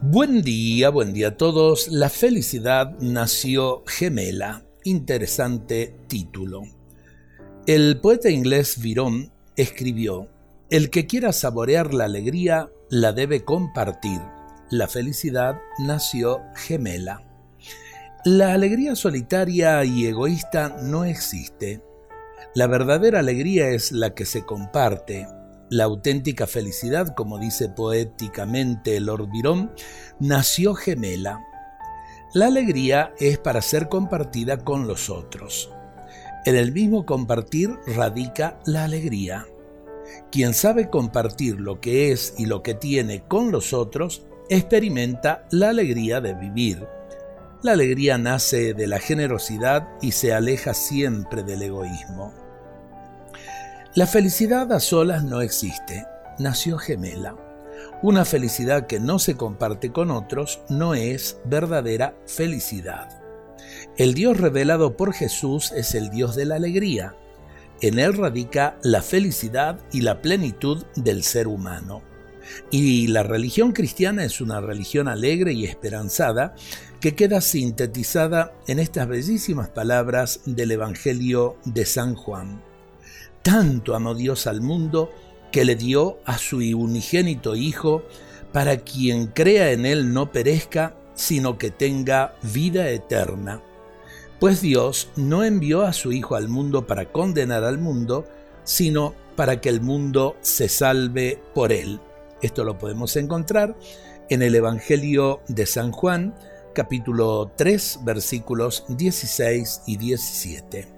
Buen día, buen día a todos. La felicidad nació gemela. Interesante título. El poeta inglés Virón escribió, El que quiera saborear la alegría, la debe compartir. La felicidad nació gemela. La alegría solitaria y egoísta no existe. La verdadera alegría es la que se comparte, la auténtica felicidad, como dice poéticamente Lord Byron, nació gemela. La alegría es para ser compartida con los otros. En el mismo compartir radica la alegría. Quien sabe compartir lo que es y lo que tiene con los otros, experimenta la alegría de vivir. La alegría nace de la generosidad y se aleja siempre del egoísmo. La felicidad a solas no existe, nació gemela. Una felicidad que no se comparte con otros no es verdadera felicidad. El Dios revelado por Jesús es el Dios de la alegría. En él radica la felicidad y la plenitud del ser humano. Y la religión cristiana es una religión alegre y esperanzada que queda sintetizada en estas bellísimas palabras del Evangelio de San Juan. Tanto amó Dios al mundo que le dio a su unigénito Hijo, para quien crea en Él no perezca, sino que tenga vida eterna. Pues Dios no envió a su Hijo al mundo para condenar al mundo, sino para que el mundo se salve por Él. Esto lo podemos encontrar en el Evangelio de San Juan, capítulo 3, versículos 16 y 17.